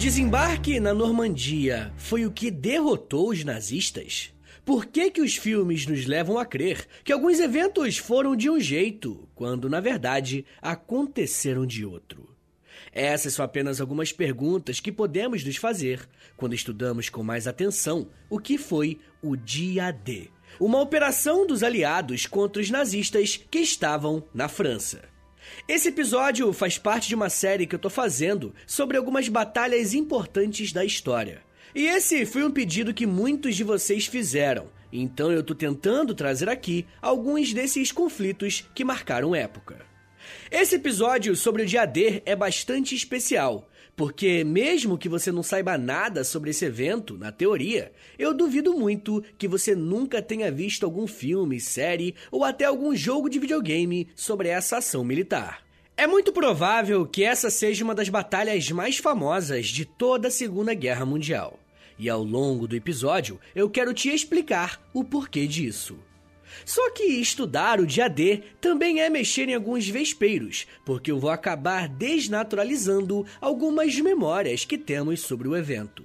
desembarque na Normandia foi o que derrotou os nazistas? Por que, que os filmes nos levam a crer que alguns eventos foram de um jeito, quando na verdade aconteceram de outro? Essas são apenas algumas perguntas que podemos nos fazer quando estudamos com mais atenção o que foi o Dia D, uma operação dos aliados contra os nazistas que estavam na França. Esse episódio faz parte de uma série que eu tô fazendo sobre algumas batalhas importantes da história. E esse foi um pedido que muitos de vocês fizeram, então eu tô tentando trazer aqui alguns desses conflitos que marcaram época. Esse episódio sobre o dia D é bastante especial, porque mesmo que você não saiba nada sobre esse evento, na teoria, eu duvido muito que você nunca tenha visto algum filme, série ou até algum jogo de videogame sobre essa ação militar. É muito provável que essa seja uma das batalhas mais famosas de toda a Segunda Guerra Mundial. E ao longo do episódio, eu quero te explicar o porquê disso. Só que estudar o dia D também é mexer em alguns vespeiros, porque eu vou acabar desnaturalizando algumas memórias que temos sobre o evento.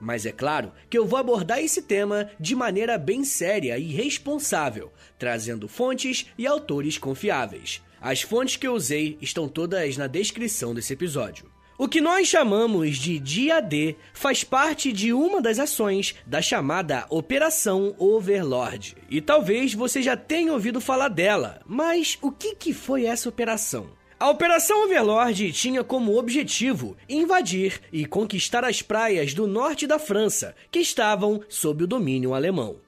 Mas é claro que eu vou abordar esse tema de maneira bem séria e responsável, trazendo fontes e autores confiáveis. As fontes que eu usei estão todas na descrição desse episódio. O que nós chamamos de Dia D faz parte de uma das ações da chamada Operação Overlord. E talvez você já tenha ouvido falar dela, mas o que, que foi essa operação? A Operação Overlord tinha como objetivo invadir e conquistar as praias do norte da França, que estavam sob o domínio alemão.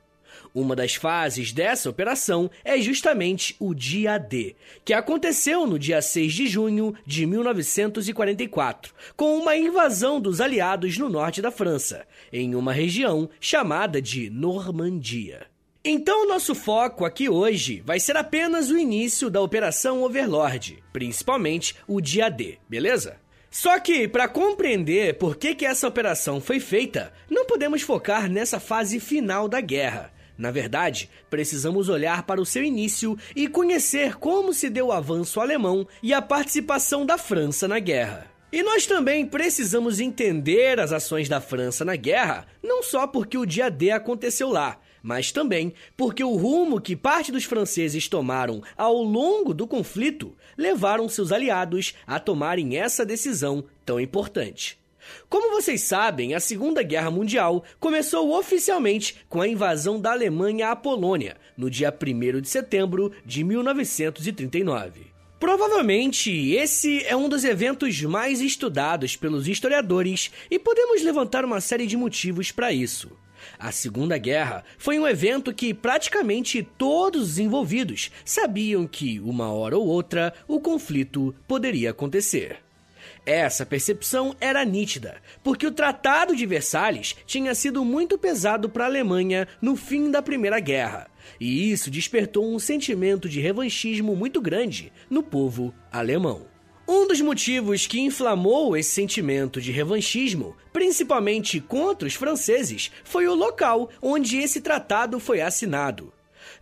Uma das fases dessa operação é justamente o Dia D, que aconteceu no dia 6 de junho de 1944, com uma invasão dos aliados no norte da França, em uma região chamada de Normandia. Então, nosso foco aqui hoje vai ser apenas o início da Operação Overlord, principalmente o Dia D, beleza? Só que, para compreender por que, que essa operação foi feita, não podemos focar nessa fase final da guerra. Na verdade, precisamos olhar para o seu início e conhecer como se deu o avanço alemão e a participação da França na guerra. E nós também precisamos entender as ações da França na guerra, não só porque o dia D aconteceu lá, mas também porque o rumo que parte dos franceses tomaram ao longo do conflito levaram seus aliados a tomarem essa decisão tão importante. Como vocês sabem, a Segunda Guerra Mundial começou oficialmente com a invasão da Alemanha à Polônia, no dia 1 de setembro de 1939. Provavelmente esse é um dos eventos mais estudados pelos historiadores e podemos levantar uma série de motivos para isso. A Segunda Guerra foi um evento que praticamente todos os envolvidos sabiam que, uma hora ou outra, o conflito poderia acontecer. Essa percepção era nítida, porque o Tratado de Versalhes tinha sido muito pesado para a Alemanha no fim da Primeira Guerra, e isso despertou um sentimento de revanchismo muito grande no povo alemão. Um dos motivos que inflamou esse sentimento de revanchismo, principalmente contra os franceses, foi o local onde esse tratado foi assinado.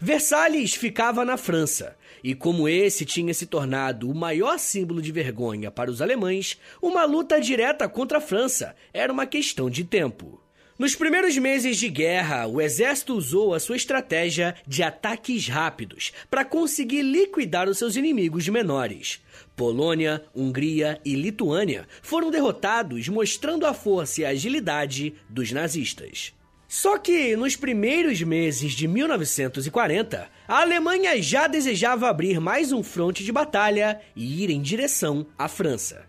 Versalhes ficava na França, e como esse tinha se tornado o maior símbolo de vergonha para os alemães, uma luta direta contra a França era uma questão de tempo. Nos primeiros meses de guerra, o exército usou a sua estratégia de ataques rápidos para conseguir liquidar os seus inimigos menores. Polônia, Hungria e Lituânia foram derrotados, mostrando a força e a agilidade dos nazistas. Só que nos primeiros meses de 1940, a Alemanha já desejava abrir mais um fronte de batalha e ir em direção à França.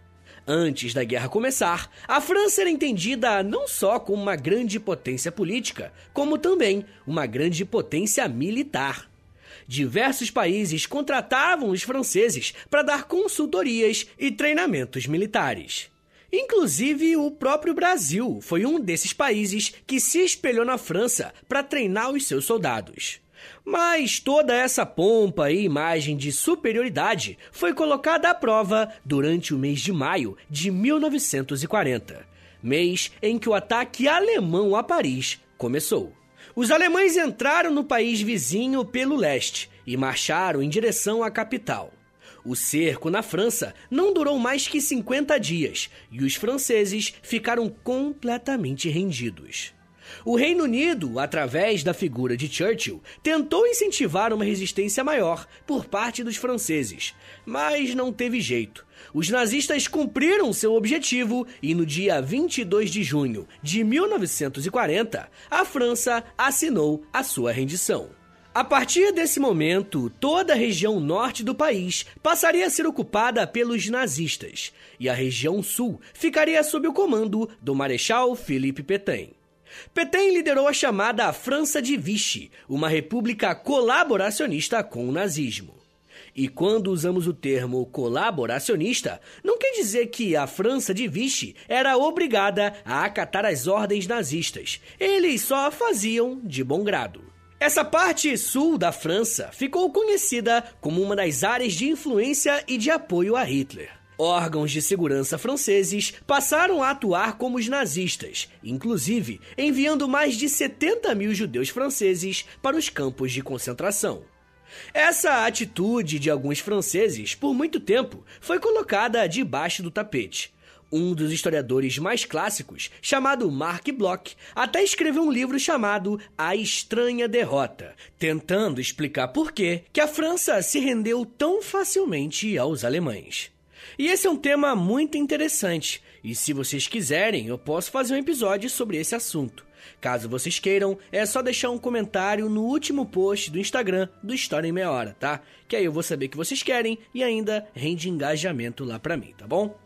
Antes da guerra começar, a França era entendida não só como uma grande potência política, como também uma grande potência militar. Diversos países contratavam os franceses para dar consultorias e treinamentos militares. Inclusive, o próprio Brasil foi um desses países que se espelhou na França para treinar os seus soldados. Mas toda essa pompa e imagem de superioridade foi colocada à prova durante o mês de maio de 1940, mês em que o ataque alemão a Paris começou. Os alemães entraram no país vizinho pelo leste e marcharam em direção à capital. O cerco na França não durou mais que 50 dias e os franceses ficaram completamente rendidos. O Reino Unido, através da figura de Churchill, tentou incentivar uma resistência maior por parte dos franceses, mas não teve jeito. Os nazistas cumpriram seu objetivo e no dia 22 de junho de 1940, a França assinou a sua rendição. A partir desse momento, toda a região norte do país passaria a ser ocupada pelos nazistas, e a região sul ficaria sob o comando do Marechal Philippe Pétain. Pétain liderou a chamada França de Vichy, uma república colaboracionista com o nazismo. E quando usamos o termo colaboracionista, não quer dizer que a França de Vichy era obrigada a acatar as ordens nazistas. Eles só faziam de bom grado. Essa parte sul da França ficou conhecida como uma das áreas de influência e de apoio a Hitler. Órgãos de segurança franceses passaram a atuar como os nazistas, inclusive enviando mais de 70 mil judeus franceses para os campos de concentração. Essa atitude de alguns franceses, por muito tempo, foi colocada debaixo do tapete. Um dos historiadores mais clássicos, chamado Mark Bloch, até escreveu um livro chamado A Estranha Derrota, tentando explicar por que a França se rendeu tão facilmente aos alemães. E esse é um tema muito interessante, e se vocês quiserem, eu posso fazer um episódio sobre esse assunto. Caso vocês queiram, é só deixar um comentário no último post do Instagram do História em Meia Hora, tá? Que aí eu vou saber que vocês querem e ainda rende engajamento lá pra mim, tá bom?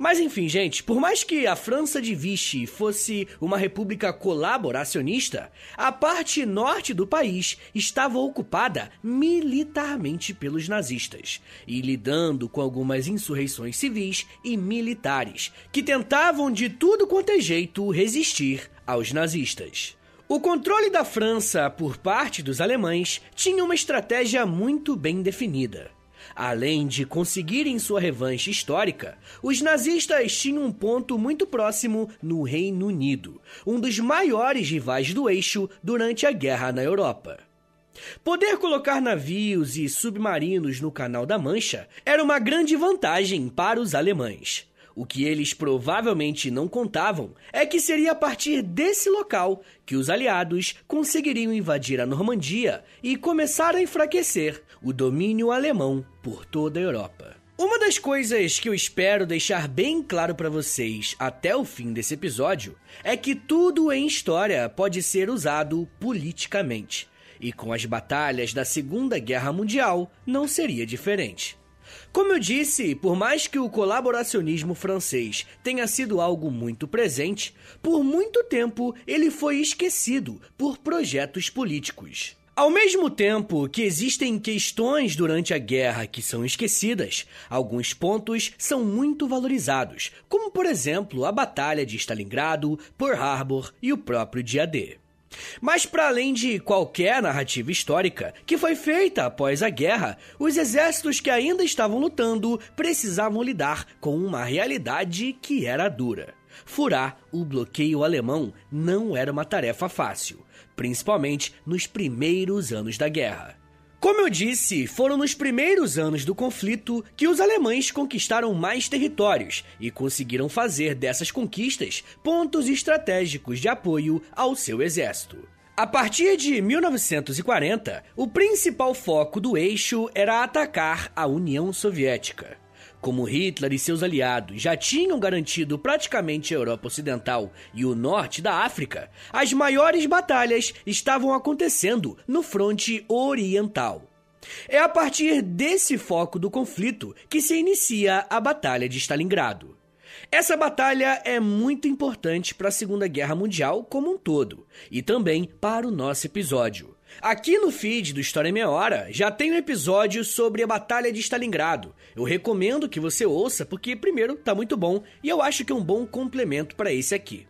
Mas enfim, gente, por mais que a França de Vichy fosse uma república colaboracionista, a parte norte do país estava ocupada militarmente pelos nazistas e lidando com algumas insurreições civis e militares que tentavam de tudo quanto é jeito resistir aos nazistas. O controle da França por parte dos alemães tinha uma estratégia muito bem definida. Além de conseguirem sua revanche histórica, os nazistas tinham um ponto muito próximo no Reino Unido, um dos maiores rivais do eixo durante a guerra na Europa. Poder colocar navios e submarinos no Canal da Mancha era uma grande vantagem para os alemães. O que eles provavelmente não contavam é que seria a partir desse local que os aliados conseguiriam invadir a Normandia e começar a enfraquecer o domínio alemão por toda a Europa. Uma das coisas que eu espero deixar bem claro para vocês até o fim desse episódio é que tudo em história pode ser usado politicamente. E com as batalhas da Segunda Guerra Mundial não seria diferente. Como eu disse, por mais que o colaboracionismo francês tenha sido algo muito presente, por muito tempo ele foi esquecido por projetos políticos. Ao mesmo tempo que existem questões durante a guerra que são esquecidas, alguns pontos são muito valorizados, como por exemplo a Batalha de Stalingrado, Pearl Harbor e o próprio Dia D. Mas, para além de qualquer narrativa histórica que foi feita após a guerra, os exércitos que ainda estavam lutando precisavam lidar com uma realidade que era dura. Furar o bloqueio alemão não era uma tarefa fácil, principalmente nos primeiros anos da guerra. Como eu disse, foram nos primeiros anos do conflito que os alemães conquistaram mais territórios e conseguiram fazer dessas conquistas pontos estratégicos de apoio ao seu exército. A partir de 1940, o principal foco do eixo era atacar a União Soviética. Como Hitler e seus aliados já tinham garantido praticamente a Europa Ocidental e o norte da África, as maiores batalhas estavam acontecendo no fronte oriental. É a partir desse foco do conflito que se inicia a Batalha de Stalingrado. Essa batalha é muito importante para a Segunda Guerra Mundial como um todo e também para o nosso episódio. Aqui no feed do História em Meia Hora já tem um episódio sobre a Batalha de Stalingrado. Eu recomendo que você ouça porque, primeiro, tá muito bom e eu acho que é um bom complemento para esse aqui.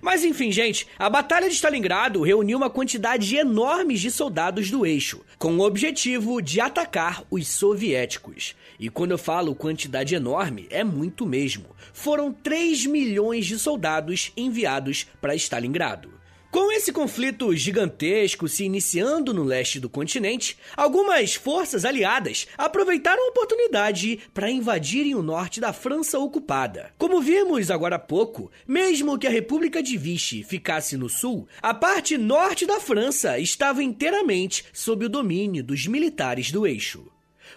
Mas enfim, gente, a Batalha de Stalingrado reuniu uma quantidade enorme de soldados do eixo, com o objetivo de atacar os soviéticos. E quando eu falo quantidade enorme, é muito mesmo. Foram 3 milhões de soldados enviados para Stalingrado. Com esse conflito gigantesco se iniciando no leste do continente, algumas forças aliadas aproveitaram a oportunidade para invadirem o norte da França ocupada. Como vimos agora há pouco, mesmo que a República de Vichy ficasse no sul, a parte norte da França estava inteiramente sob o domínio dos militares do eixo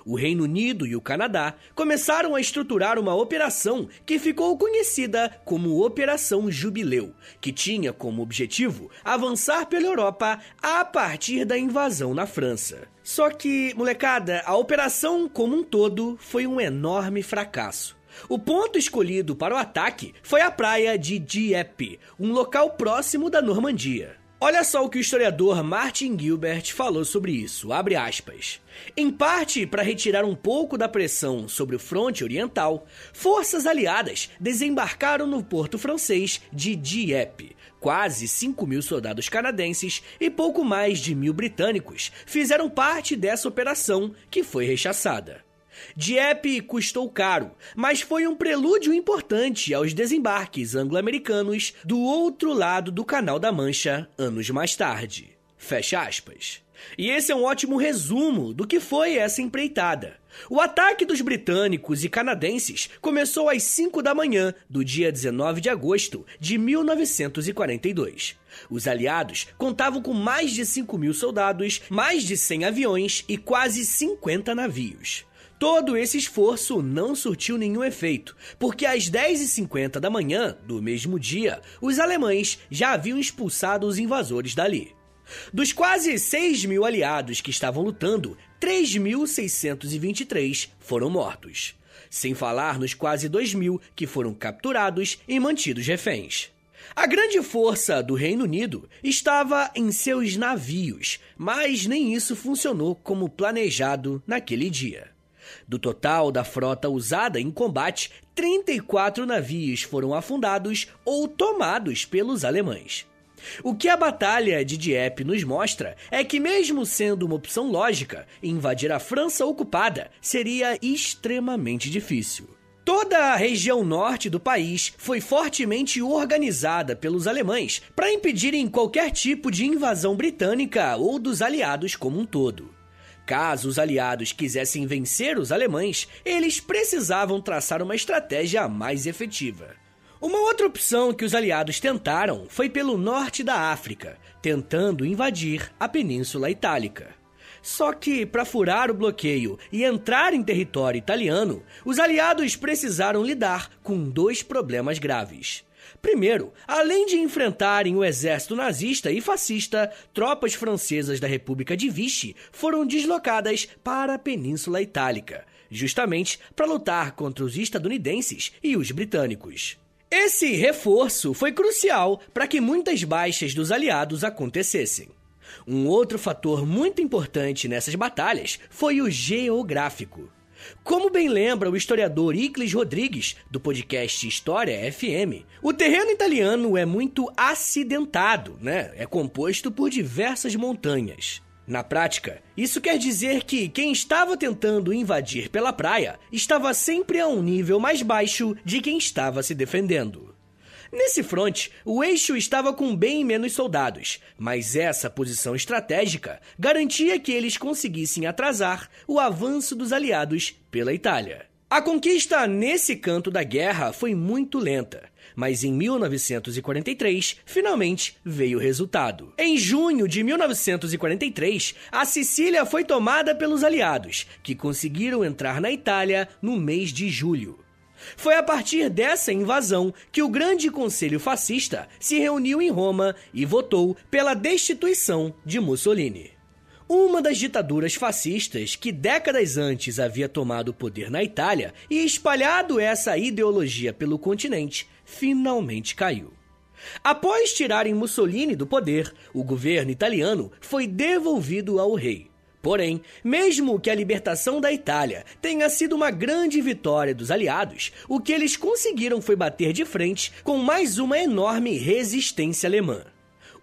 o Reino Unido e o Canadá começaram a estruturar uma operação que ficou conhecida como Operação Jubileu, que tinha como objetivo avançar pela Europa a partir da invasão na França. Só que, molecada, a operação como um todo foi um enorme fracasso. O ponto escolhido para o ataque foi a praia de Dieppe, um local próximo da Normandia. Olha só o que o historiador Martin Gilbert falou sobre isso, abre aspas. Em parte para retirar um pouco da pressão sobre o fronte oriental, forças aliadas desembarcaram no porto francês de Dieppe. Quase 5 mil soldados canadenses e pouco mais de mil britânicos fizeram parte dessa operação que foi rechaçada. Dieppe custou caro, mas foi um prelúdio importante aos desembarques anglo-americanos do outro lado do Canal da Mancha anos mais tarde. Fecha aspas. E esse é um ótimo resumo do que foi essa empreitada. O ataque dos britânicos e canadenses começou às 5 da manhã do dia 19 de agosto de 1942. Os aliados contavam com mais de 5 mil soldados, mais de 100 aviões e quase 50 navios. Todo esse esforço não surtiu nenhum efeito, porque às 10h50 da manhã do mesmo dia, os alemães já haviam expulsado os invasores dali. Dos quase 6 mil aliados que estavam lutando, 3.623 foram mortos. Sem falar nos quase 2 mil que foram capturados e mantidos reféns. A grande força do Reino Unido estava em seus navios, mas nem isso funcionou como planejado naquele dia. Do total da frota usada em combate, 34 navios foram afundados ou tomados pelos alemães. O que a Batalha de Dieppe nos mostra é que, mesmo sendo uma opção lógica, invadir a França ocupada seria extremamente difícil. Toda a região norte do país foi fortemente organizada pelos alemães para impedirem qualquer tipo de invasão britânica ou dos aliados como um todo. Caso os aliados quisessem vencer os alemães, eles precisavam traçar uma estratégia mais efetiva. Uma outra opção que os aliados tentaram foi pelo norte da África, tentando invadir a Península Itálica. Só que, para furar o bloqueio e entrar em território italiano, os aliados precisaram lidar com dois problemas graves. Primeiro, além de enfrentarem o exército nazista e fascista, tropas francesas da República de Vichy foram deslocadas para a Península Itálica, justamente para lutar contra os estadunidenses e os britânicos. Esse reforço foi crucial para que muitas baixas dos aliados acontecessem. Um outro fator muito importante nessas batalhas foi o geográfico. Como bem lembra o historiador Iclis Rodrigues, do podcast História FM, o terreno italiano é muito acidentado, né? É composto por diversas montanhas. Na prática, isso quer dizer que quem estava tentando invadir pela praia estava sempre a um nível mais baixo de quem estava se defendendo. Nesse fronte, o eixo estava com bem menos soldados, mas essa posição estratégica garantia que eles conseguissem atrasar o avanço dos aliados pela Itália. A conquista nesse canto da guerra foi muito lenta, mas em 1943 finalmente veio o resultado. Em junho de 1943, a Sicília foi tomada pelos aliados, que conseguiram entrar na Itália no mês de julho. Foi a partir dessa invasão que o Grande Conselho Fascista se reuniu em Roma e votou pela destituição de Mussolini. Uma das ditaduras fascistas que décadas antes havia tomado o poder na Itália e espalhado essa ideologia pelo continente, finalmente caiu. Após tirarem Mussolini do poder, o governo italiano foi devolvido ao rei. Porém, mesmo que a libertação da Itália tenha sido uma grande vitória dos aliados, o que eles conseguiram foi bater de frente com mais uma enorme resistência alemã.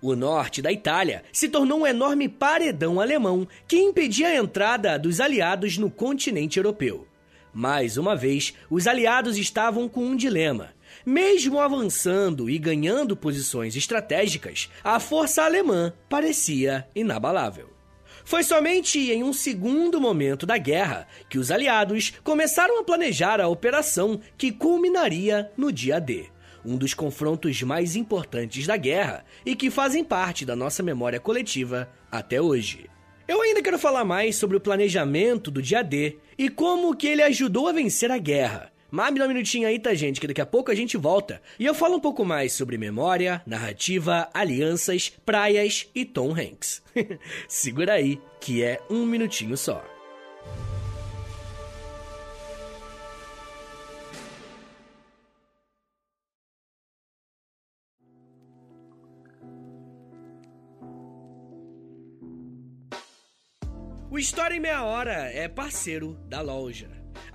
O norte da Itália se tornou um enorme paredão alemão que impedia a entrada dos aliados no continente europeu. Mais uma vez, os aliados estavam com um dilema. Mesmo avançando e ganhando posições estratégicas, a força alemã parecia inabalável. Foi somente em um segundo momento da guerra que os aliados começaram a planejar a operação que culminaria no dia D, um dos confrontos mais importantes da guerra e que fazem parte da nossa memória coletiva até hoje. Eu ainda quero falar mais sobre o planejamento do dia D e como que ele ajudou a vencer a guerra, mas me dá um minutinho aí, tá, gente? Que daqui a pouco a gente volta. E eu falo um pouco mais sobre memória, narrativa, alianças, praias e Tom Hanks. Segura aí, que é um minutinho só. O História em Meia Hora é parceiro da loja.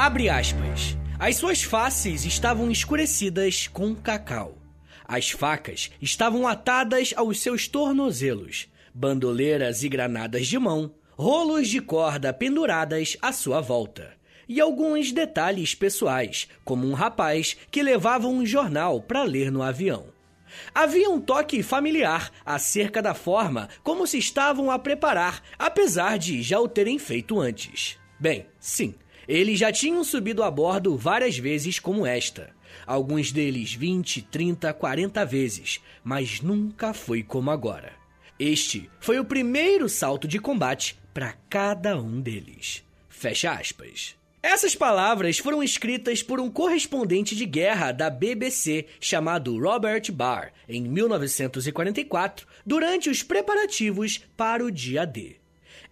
Abre aspas. As suas faces estavam escurecidas com cacau. As facas estavam atadas aos seus tornozelos, bandoleiras e granadas de mão, rolos de corda penduradas à sua volta. E alguns detalhes pessoais, como um rapaz que levava um jornal para ler no avião. Havia um toque familiar acerca da forma como se estavam a preparar, apesar de já o terem feito antes. Bem, sim, eles já tinham subido a bordo várias vezes como esta. Alguns deles 20, 30, 40 vezes, mas nunca foi como agora. Este foi o primeiro salto de combate para cada um deles. Fecha aspas. Essas palavras foram escritas por um correspondente de guerra da BBC chamado Robert Barr em 1944, durante os preparativos para o dia D.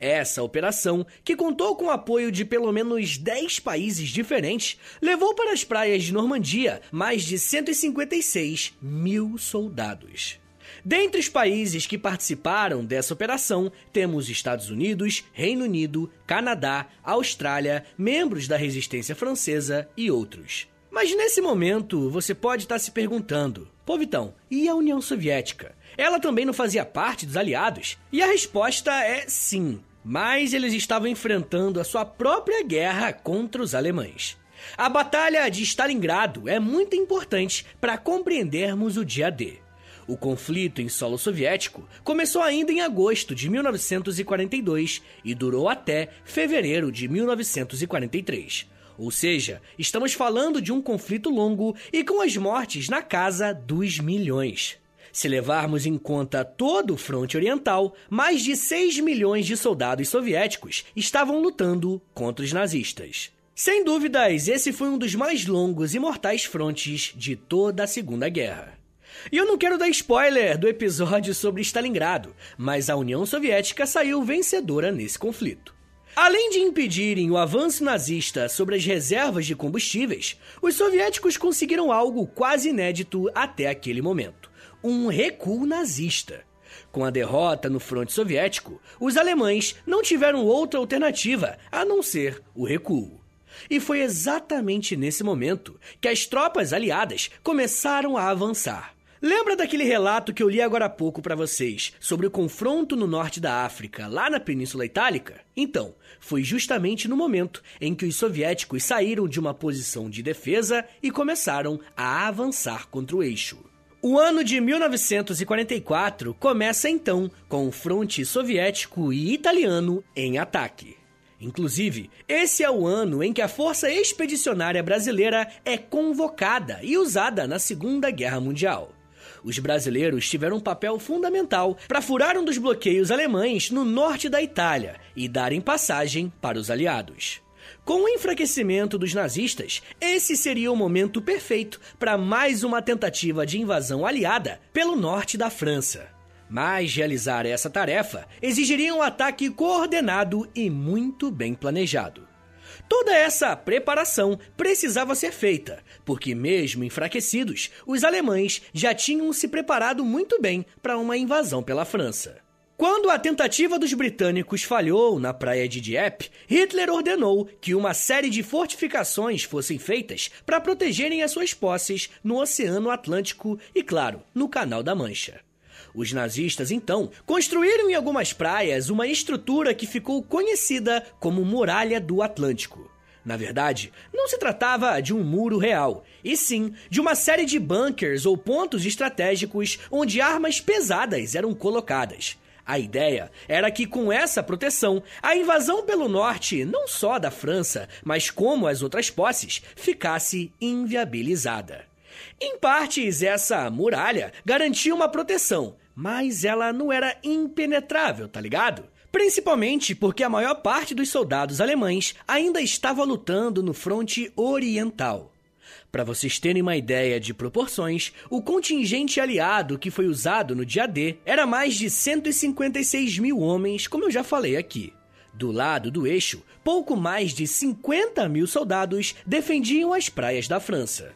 Essa operação, que contou com o apoio de pelo menos 10 países diferentes, levou para as praias de Normandia mais de 156 mil soldados. Dentre os países que participaram dessa operação, temos Estados Unidos, Reino Unido, Canadá, Austrália, membros da resistência francesa e outros. Mas nesse momento você pode estar se perguntando: pô, Vitão, e a União Soviética? Ela também não fazia parte dos aliados? E a resposta é sim mas eles estavam enfrentando a sua própria guerra contra os alemães. A Batalha de Stalingrado é muito importante para compreendermos o dia D. O conflito em solo soviético começou ainda em agosto de 1942 e durou até fevereiro de 1943. Ou seja, estamos falando de um conflito longo e com as mortes na casa dos milhões. Se levarmos em conta todo o fronte oriental, mais de 6 milhões de soldados soviéticos estavam lutando contra os nazistas. Sem dúvidas, esse foi um dos mais longos e mortais frontes de toda a Segunda Guerra. E eu não quero dar spoiler do episódio sobre Stalingrado, mas a União Soviética saiu vencedora nesse conflito. Além de impedirem o avanço nazista sobre as reservas de combustíveis, os soviéticos conseguiram algo quase inédito até aquele momento um recuo nazista. Com a derrota no fronte soviético, os alemães não tiveram outra alternativa a não ser o recuo. E foi exatamente nesse momento que as tropas aliadas começaram a avançar. Lembra daquele relato que eu li agora há pouco para vocês sobre o confronto no norte da África, lá na Península Itálica? Então, foi justamente no momento em que os soviéticos saíram de uma posição de defesa e começaram a avançar contra o eixo. O ano de 1944 começa então com o fronte soviético e italiano em ataque. Inclusive, esse é o ano em que a Força Expedicionária Brasileira é convocada e usada na Segunda Guerra Mundial. Os brasileiros tiveram um papel fundamental para furar um dos bloqueios alemães no norte da Itália e darem passagem para os aliados. Com o enfraquecimento dos nazistas, esse seria o momento perfeito para mais uma tentativa de invasão aliada pelo norte da França. Mas realizar essa tarefa exigiria um ataque coordenado e muito bem planejado. Toda essa preparação precisava ser feita, porque, mesmo enfraquecidos, os alemães já tinham se preparado muito bem para uma invasão pela França. Quando a tentativa dos britânicos falhou na praia de Dieppe, Hitler ordenou que uma série de fortificações fossem feitas para protegerem as suas posses no Oceano Atlântico e, claro, no Canal da Mancha. Os nazistas, então, construíram em algumas praias uma estrutura que ficou conhecida como Muralha do Atlântico. Na verdade, não se tratava de um muro real, e sim de uma série de bunkers ou pontos estratégicos onde armas pesadas eram colocadas. A ideia era que, com essa proteção, a invasão pelo norte, não só da França, mas como as outras posses, ficasse inviabilizada. Em partes, essa muralha garantia uma proteção, mas ela não era impenetrável, tá ligado? Principalmente porque a maior parte dos soldados alemães ainda estava lutando no fronte oriental. Para vocês terem uma ideia de proporções, o contingente aliado que foi usado no dia D era mais de 156 mil homens, como eu já falei aqui. Do lado do eixo, pouco mais de 50 mil soldados defendiam as praias da França.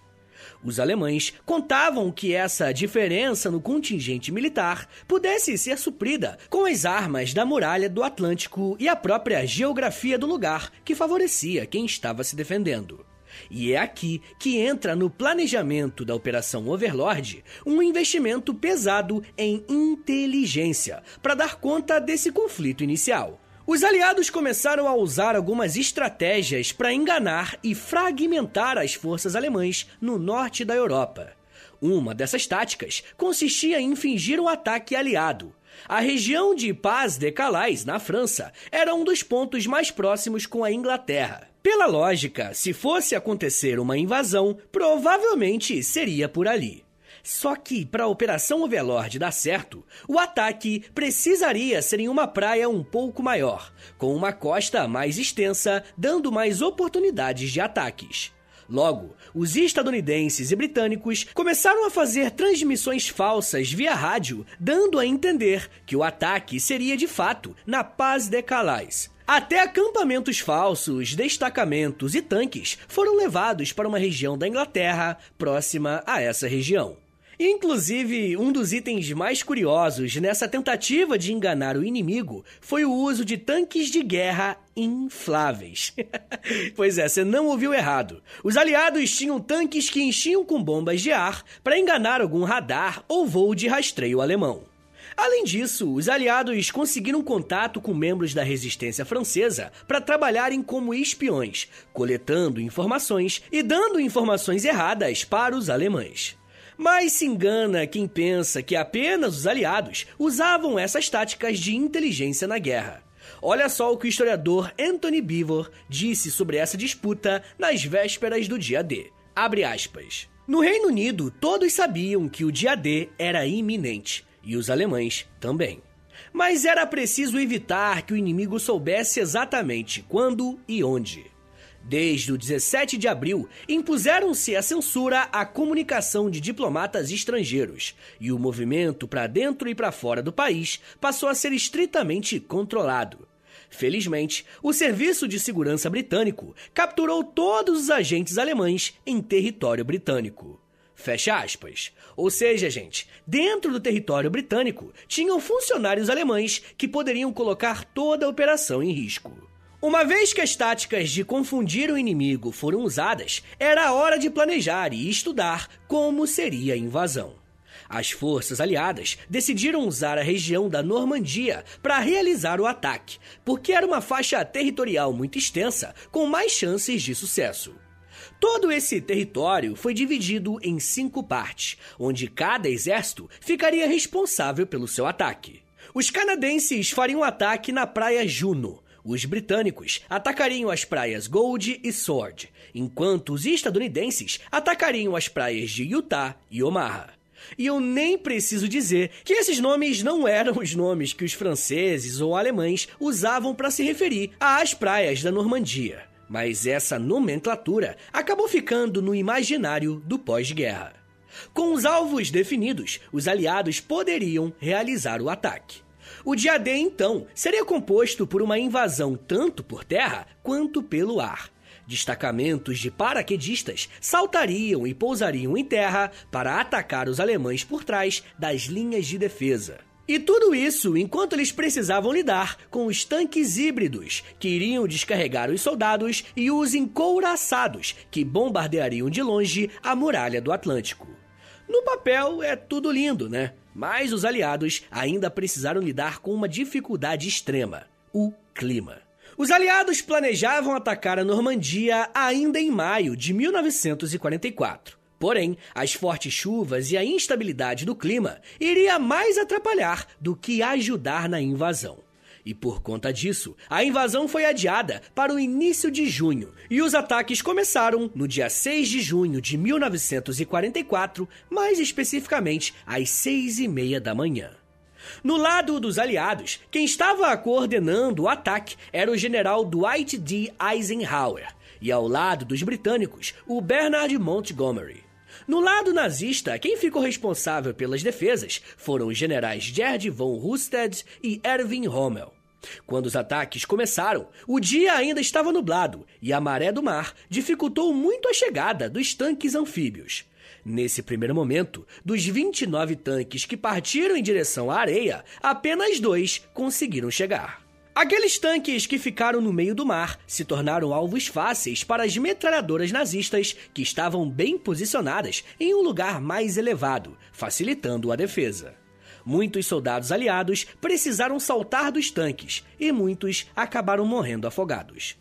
Os alemães contavam que essa diferença no contingente militar pudesse ser suprida com as armas da muralha do Atlântico e a própria geografia do lugar que favorecia quem estava se defendendo. E é aqui que entra no planejamento da Operação Overlord um investimento pesado em inteligência para dar conta desse conflito inicial. Os aliados começaram a usar algumas estratégias para enganar e fragmentar as forças alemãs no norte da Europa. Uma dessas táticas consistia em fingir um ataque aliado. A região de Paz de Calais, na França, era um dos pontos mais próximos com a Inglaterra. Pela lógica, se fosse acontecer uma invasão, provavelmente seria por ali. Só que, para a Operação Overlord dar certo, o ataque precisaria ser em uma praia um pouco maior, com uma costa mais extensa, dando mais oportunidades de ataques. Logo, os estadunidenses e britânicos começaram a fazer transmissões falsas via rádio, dando a entender que o ataque seria de fato na Paz de Calais. Até acampamentos falsos, destacamentos e tanques foram levados para uma região da Inglaterra próxima a essa região. Inclusive, um dos itens mais curiosos nessa tentativa de enganar o inimigo foi o uso de tanques de guerra infláveis. pois é, você não ouviu errado. Os aliados tinham tanques que enchiam com bombas de ar para enganar algum radar ou voo de rastreio alemão. Além disso, os aliados conseguiram contato com membros da resistência francesa para trabalharem como espiões, coletando informações e dando informações erradas para os alemães. Mas se engana quem pensa que apenas os aliados usavam essas táticas de inteligência na guerra. Olha só o que o historiador Anthony Beevor disse sobre essa disputa nas vésperas do dia D. Abre aspas. No Reino Unido, todos sabiam que o dia D era iminente, e os alemães também. Mas era preciso evitar que o inimigo soubesse exatamente quando e onde. Desde o 17 de abril, impuseram-se a censura à comunicação de diplomatas estrangeiros, e o movimento para dentro e para fora do país passou a ser estritamente controlado. Felizmente, o Serviço de Segurança Britânico capturou todos os agentes alemães em território britânico. Fecha aspas. Ou seja, gente, dentro do território britânico tinham funcionários alemães que poderiam colocar toda a operação em risco. Uma vez que as táticas de confundir o inimigo foram usadas, era hora de planejar e estudar como seria a invasão. As forças aliadas decidiram usar a região da Normandia para realizar o ataque, porque era uma faixa territorial muito extensa, com mais chances de sucesso. Todo esse território foi dividido em cinco partes, onde cada exército ficaria responsável pelo seu ataque. Os canadenses fariam um ataque na Praia Juno, Os britânicos atacariam as praias Gold e Sword, enquanto os estadunidenses atacariam as praias de Utah e Omaha. E eu nem preciso dizer que esses nomes não eram os nomes que os franceses ou alemães usavam para se referir às praias da Normandia. Mas essa nomenclatura acabou ficando no imaginário do pós-guerra. Com os alvos definidos, os aliados poderiam realizar o ataque. O dia D, então, seria composto por uma invasão tanto por terra quanto pelo ar. Destacamentos de paraquedistas saltariam e pousariam em terra para atacar os alemães por trás das linhas de defesa. E tudo isso enquanto eles precisavam lidar com os tanques híbridos, que iriam descarregar os soldados, e os encouraçados, que bombardeariam de longe a muralha do Atlântico. No papel é tudo lindo, né? Mas os aliados ainda precisaram lidar com uma dificuldade extrema: o clima. Os aliados planejavam atacar a Normandia ainda em maio de 1944. Porém, as fortes chuvas e a instabilidade do clima iria mais atrapalhar do que ajudar na invasão. E por conta disso, a invasão foi adiada para o início de junho e os ataques começaram no dia 6 de junho de 1944, mais especificamente às seis e meia da manhã. No lado dos aliados, quem estava coordenando o ataque era o general Dwight D. Eisenhower, e ao lado dos britânicos, o Bernard Montgomery. No lado nazista, quem ficou responsável pelas defesas foram os generais Gerd von Rundstedt e Erwin Rommel. Quando os ataques começaram, o dia ainda estava nublado e a maré do mar dificultou muito a chegada dos tanques anfíbios. Nesse primeiro momento, dos 29 tanques que partiram em direção à areia, apenas dois conseguiram chegar. Aqueles tanques que ficaram no meio do mar se tornaram alvos fáceis para as metralhadoras nazistas que estavam bem posicionadas em um lugar mais elevado, facilitando a defesa. Muitos soldados aliados precisaram saltar dos tanques e muitos acabaram morrendo afogados.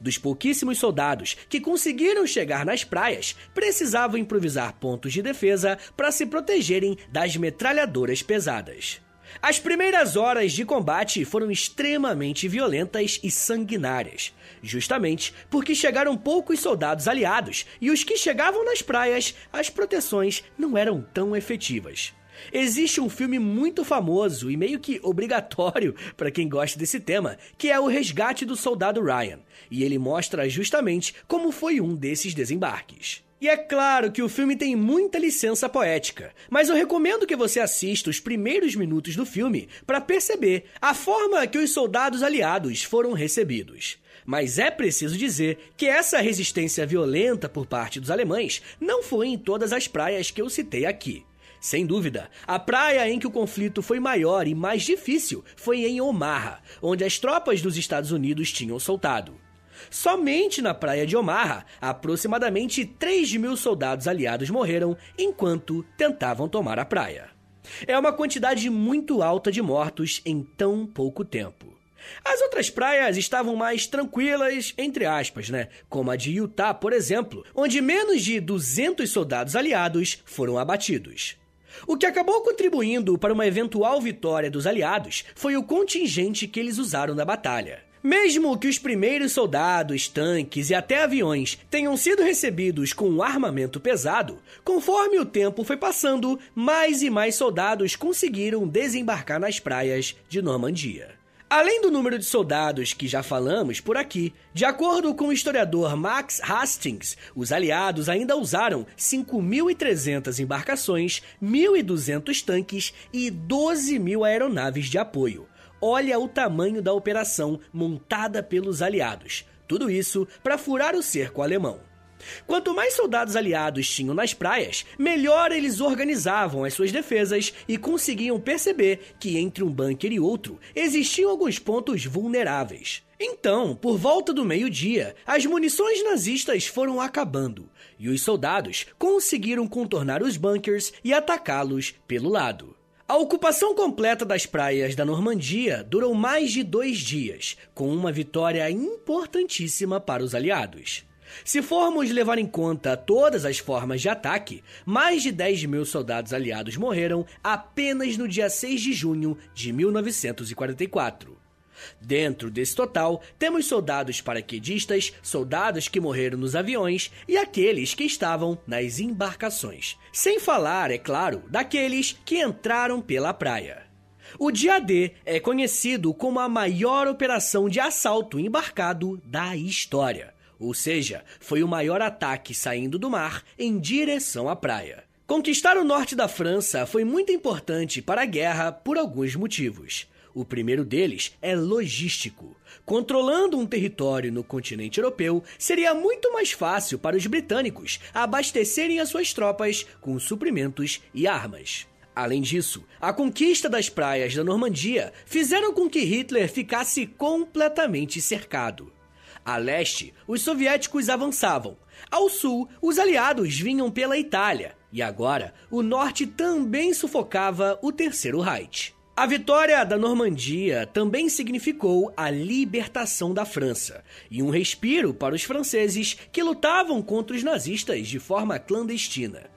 Dos pouquíssimos soldados que conseguiram chegar nas praias, precisavam improvisar pontos de defesa para se protegerem das metralhadoras pesadas. As primeiras horas de combate foram extremamente violentas e sanguinárias, justamente porque chegaram poucos soldados aliados e os que chegavam nas praias, as proteções não eram tão efetivas. Existe um filme muito famoso e meio que obrigatório para quem gosta desse tema, que é O Resgate do Soldado Ryan, e ele mostra justamente como foi um desses desembarques. E é claro que o filme tem muita licença poética, mas eu recomendo que você assista os primeiros minutos do filme para perceber a forma que os soldados aliados foram recebidos. Mas é preciso dizer que essa resistência violenta por parte dos alemães não foi em todas as praias que eu citei aqui. Sem dúvida, a praia em que o conflito foi maior e mais difícil foi em Omaha, onde as tropas dos Estados Unidos tinham soltado. Somente na praia de Omaha, aproximadamente 3 mil soldados aliados morreram enquanto tentavam tomar a praia. É uma quantidade muito alta de mortos em tão pouco tempo. As outras praias estavam mais tranquilas, entre aspas, né? Como a de Utah, por exemplo, onde menos de 200 soldados aliados foram abatidos. O que acabou contribuindo para uma eventual vitória dos aliados foi o contingente que eles usaram na batalha. Mesmo que os primeiros soldados, tanques e até aviões tenham sido recebidos com um armamento pesado, conforme o tempo foi passando, mais e mais soldados conseguiram desembarcar nas praias de Normandia. Além do número de soldados que já falamos por aqui, de acordo com o historiador Max Hastings, os aliados ainda usaram 5.300 embarcações, 1.200 tanques e 12 mil aeronaves de apoio. Olha o tamanho da operação montada pelos aliados. Tudo isso para furar o cerco alemão. Quanto mais soldados aliados tinham nas praias, melhor eles organizavam as suas defesas e conseguiam perceber que entre um bunker e outro existiam alguns pontos vulneráveis. Então, por volta do meio-dia, as munições nazistas foram acabando e os soldados conseguiram contornar os bunkers e atacá-los pelo lado. A ocupação completa das praias da Normandia durou mais de dois dias, com uma vitória importantíssima para os aliados. Se formos levar em conta todas as formas de ataque, mais de 10 mil soldados aliados morreram apenas no dia 6 de junho de 1944. Dentro desse total, temos soldados paraquedistas, soldados que morreram nos aviões e aqueles que estavam nas embarcações. Sem falar, é claro, daqueles que entraram pela praia. O dia D é conhecido como a maior operação de assalto embarcado da história. Ou seja, foi o maior ataque saindo do mar em direção à praia. Conquistar o norte da França foi muito importante para a guerra por alguns motivos. O primeiro deles é logístico. Controlando um território no continente europeu, seria muito mais fácil para os britânicos abastecerem as suas tropas com suprimentos e armas. Além disso, a conquista das praias da Normandia fizeram com que Hitler ficasse completamente cercado. A leste, os soviéticos avançavam. Ao sul, os aliados vinham pela Itália. E agora, o norte também sufocava o Terceiro Reich. A vitória da Normandia também significou a libertação da França e um respiro para os franceses que lutavam contra os nazistas de forma clandestina.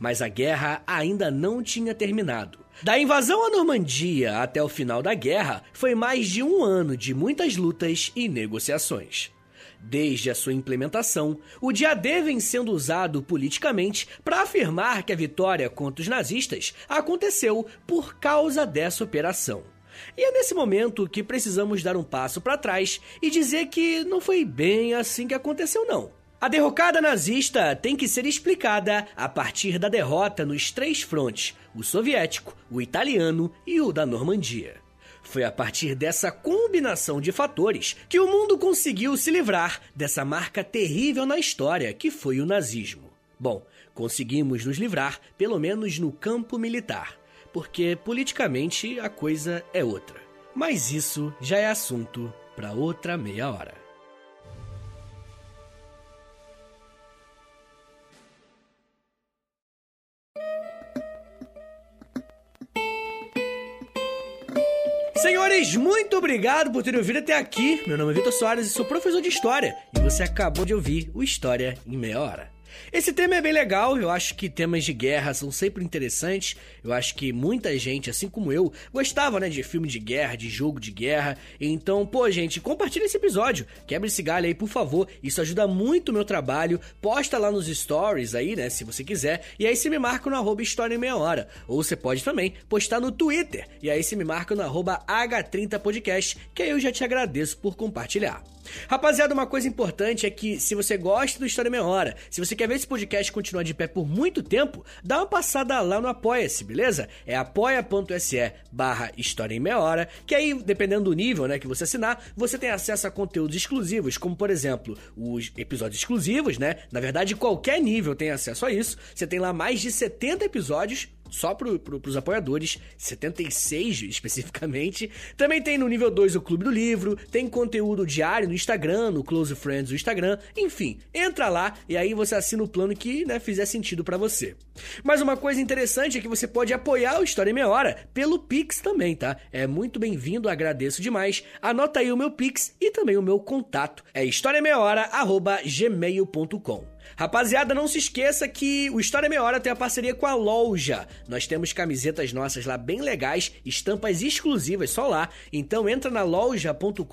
Mas a guerra ainda não tinha terminado. Da invasão à Normandia até o final da guerra foi mais de um ano de muitas lutas e negociações. Desde a sua implementação, o dia D vem sendo usado politicamente para afirmar que a vitória contra os nazistas aconteceu por causa dessa operação. E é nesse momento que precisamos dar um passo para trás e dizer que não foi bem assim que aconteceu, não. A derrocada nazista tem que ser explicada a partir da derrota nos três frontes: o soviético, o italiano e o da Normandia. Foi a partir dessa combinação de fatores que o mundo conseguiu se livrar dessa marca terrível na história que foi o nazismo. Bom, conseguimos nos livrar, pelo menos no campo militar, porque politicamente a coisa é outra. Mas isso já é assunto para outra meia hora. Senhores, muito obrigado por terem ouvido até aqui. Meu nome é Vitor Soares e sou professor de História. E você acabou de ouvir o História em Meia Hora. Esse tema é bem legal, eu acho que temas de guerra são sempre interessantes. Eu acho que muita gente, assim como eu, gostava, né, de filme de guerra, de jogo de guerra. Então, pô, gente, compartilha esse episódio, quebra esse galho aí, por favor. Isso ajuda muito o meu trabalho. Posta lá nos stories aí, né, se você quiser. E aí você me marca no arroba História em Meia Hora. Ou você pode também postar no Twitter. E aí você me marca no arroba H30podcast, que aí eu já te agradeço por compartilhar. Rapaziada, uma coisa importante é que se você gosta do História Meia Hora, se você quer ver esse podcast continuar de pé por muito tempo, dá uma passada lá no Apoia-se, beleza? É apoia.se barra História em Meia Hora, que aí, dependendo do nível né, que você assinar, você tem acesso a conteúdos exclusivos, como por exemplo, os episódios exclusivos, né? Na verdade, qualquer nível tem acesso a isso. Você tem lá mais de 70 episódios só pro, pro, pros apoiadores, 76 especificamente. Também tem no nível 2 o Clube do Livro, tem conteúdo diário no Instagram, no Close Friends do Instagram, enfim, entra lá e aí você assina o plano que né, fizer sentido para você. Mas uma coisa interessante é que você pode apoiar o História em Meia Hora pelo Pix também, tá? É muito bem-vindo, agradeço demais. Anota aí o meu Pix e também o meu contato. É historiameiahora.gmail.com Rapaziada, não se esqueça que o História Meia Hora tem a parceria com a loja. Nós temos camisetas nossas lá bem legais, estampas exclusivas só lá. Então entra na loja.com.br,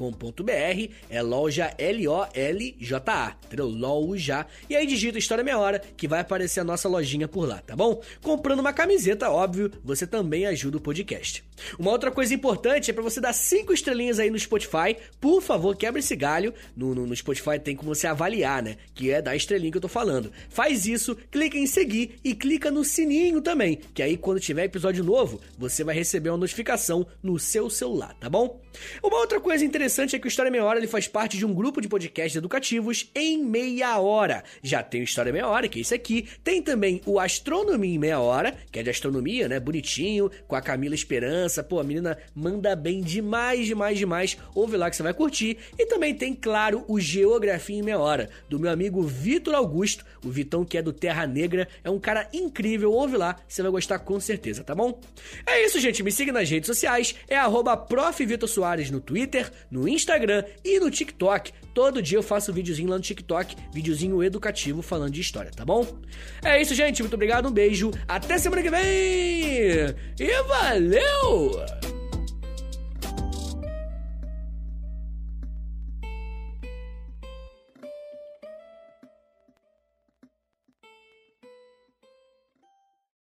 é loja L-O-L-J-A, entendeu? Loja. E aí digita História Meia Hora que vai aparecer a nossa lojinha por lá, tá bom? Comprando uma camiseta, óbvio, você também ajuda o podcast. Uma outra coisa importante é para você dar cinco estrelinhas aí no Spotify. Por favor, quebra esse galho. No, no, no Spotify tem como você avaliar, né? Que é dar estrelinha que eu tô falando. Faz isso, clica em seguir e clica no sininho também, que aí quando tiver episódio novo, você vai receber uma notificação no seu celular, tá bom? Uma outra coisa interessante é que o História Meia Hora ele faz parte de um grupo de podcasts educativos em meia hora. Já tem o História Meia Hora, que é esse aqui. Tem também o Astronomia em Meia Hora, que é de astronomia, né? Bonitinho, com a Camila Esperança. Pô, a menina manda bem demais, demais, demais. Ouve lá que você vai curtir. E também tem, claro, o Geografia em Meia Hora, do meu amigo Vitor Augusto, o Vitão que é do Terra Negra. É um cara incrível, ouve lá, você vai gostar com certeza, tá bom? É isso, gente. Me siga nas redes sociais, é arroba Soares no Twitter, no Instagram e no TikTok. Todo dia eu faço videozinho lá no TikTok, videozinho educativo falando de história, tá bom? É isso, gente. Muito obrigado, um beijo. Até semana que vem! E valeu!